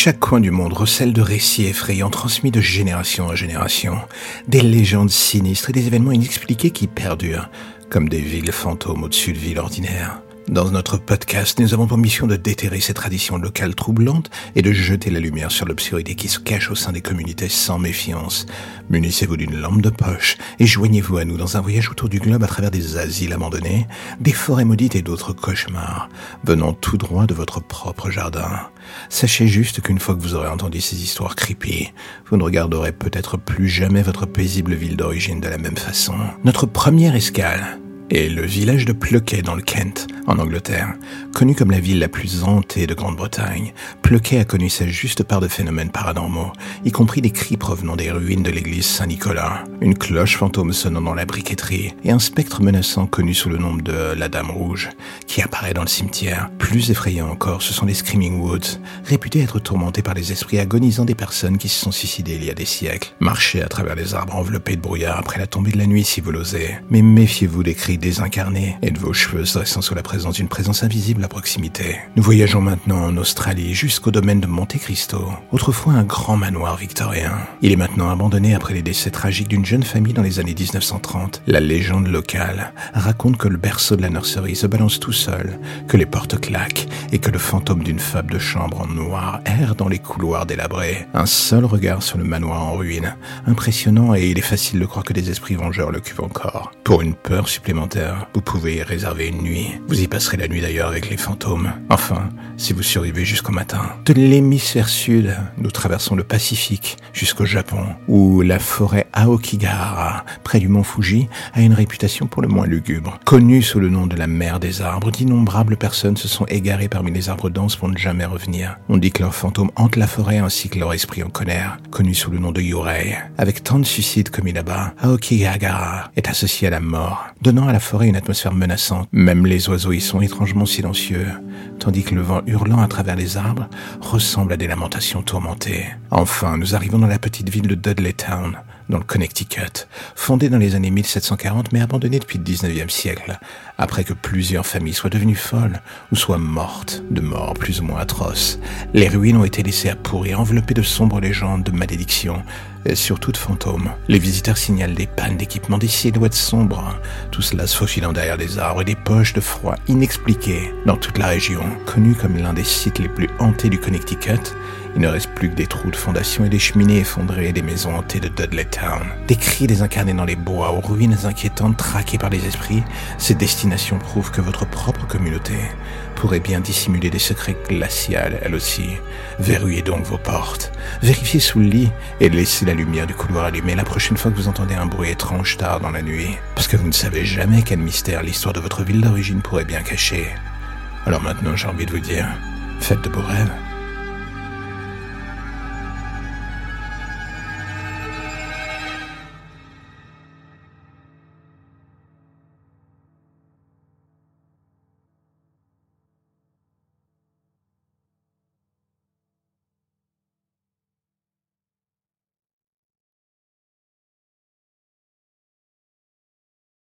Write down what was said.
Chaque coin du monde recèle de récits effrayants transmis de génération en génération, des légendes sinistres et des événements inexpliqués qui perdurent, comme des villes fantômes au-dessus de villes ordinaires. Dans notre podcast, nous avons pour mission de déterrer ces traditions locales troublantes et de jeter la lumière sur l'obscurité qui se cache au sein des communautés sans méfiance. Munissez-vous d'une lampe de poche et joignez-vous à nous dans un voyage autour du globe à travers des asiles abandonnés, des forêts maudites et d'autres cauchemars, venant tout droit de votre propre jardin. Sachez juste qu'une fois que vous aurez entendu ces histoires creepy, vous ne regarderez peut-être plus jamais votre paisible ville d'origine de la même façon. Notre première escale et le village de Pluquet dans le Kent, en Angleterre, connu comme la ville la plus hantée de Grande-Bretagne, Pluquet a connu sa juste part de phénomènes paranormaux, y compris des cris provenant des ruines de l'église Saint-Nicolas, une cloche fantôme sonnant dans la briqueterie, et un spectre menaçant connu sous le nom de la Dame Rouge, qui apparaît dans le cimetière. Plus effrayant encore, ce sont les Screaming Woods, réputés être tourmentés par les esprits agonisants des personnes qui se sont suicidées il y a des siècles. Marchez à travers les arbres enveloppés de brouillard après la tombée de la nuit si vous l'osez, mais méfiez-vous des cris désincarnés et de vos cheveux se dressant sous la présence d'une présence invisible à proximité. Nous voyageons maintenant en Australie jusqu'au domaine de Monte Cristo, autrefois un grand manoir victorien. Il est maintenant abandonné après les décès tragiques d'une jeune famille dans les années 1930. La légende locale raconte que le berceau de la nurserie se balance tout seul, que les portes claquent et que le fantôme d'une femme de chambre en noir erre dans les couloirs délabrés. Un seul regard sur le manoir en ruine, impressionnant et il est facile de croire que des esprits vengeurs l'occupent encore. Pour une peur supplémentaire, vous pouvez y réserver une nuit. Vous y passerez la nuit d'ailleurs avec les fantômes. Enfin, si vous survivez jusqu'au matin. De l'hémisphère sud, nous traversons le Pacifique jusqu'au Japon, où la forêt Aokigahara, près du mont Fuji, a une réputation pour le moins lugubre. Connue sous le nom de la mer des arbres, d'innombrables personnes se sont égarées parmi les arbres denses pour ne jamais revenir. On dit que leurs fantômes hantent la forêt ainsi que leur esprit en colère, connu sous le nom de Yurei. Avec tant de suicides commis là-bas, Aokigahara est associé à la mort, donnant à la forêt une atmosphère menaçante. Même les oiseaux y sont étrangement silencieux, tandis que le vent hurlant à travers les arbres ressemble à des lamentations tourmentées. Enfin, nous arrivons dans la petite ville de Dudleytown, dans le Connecticut, fondée dans les années 1740 mais abandonnée depuis le 19e siècle, après que plusieurs familles soient devenues folles ou soient mortes de morts plus ou moins atroces. Les ruines ont été laissées à pourrir, enveloppées de sombres légendes, de malédictions, et surtout de fantômes. Les visiteurs signalent des pannes d'équipement, des silhouettes sombres, tout cela se faufilant derrière des arbres et des poches de froid inexpliquées dans toute la région. Connue comme l'un des sites les plus hantés du Connecticut, il ne reste plus que des trous de fondation et des cheminées effondrées des maisons hantées de Dudley Town. Des cris désincarnés dans les bois, aux ruines inquiétantes traquées par les esprits, ces destinations prouvent que votre propre communauté pourrait bien dissimuler des secrets glaciales, elle aussi. Verrouillez donc vos portes, vérifiez sous le lit et laissez la lumière du couloir allumée la prochaine fois que vous entendez un bruit étrange tard dans la nuit, parce que vous ne savez jamais quel mystère l'histoire de votre ville d'origine pourrait bien cacher. Alors maintenant j'ai envie de vous dire, faites de beaux rêves.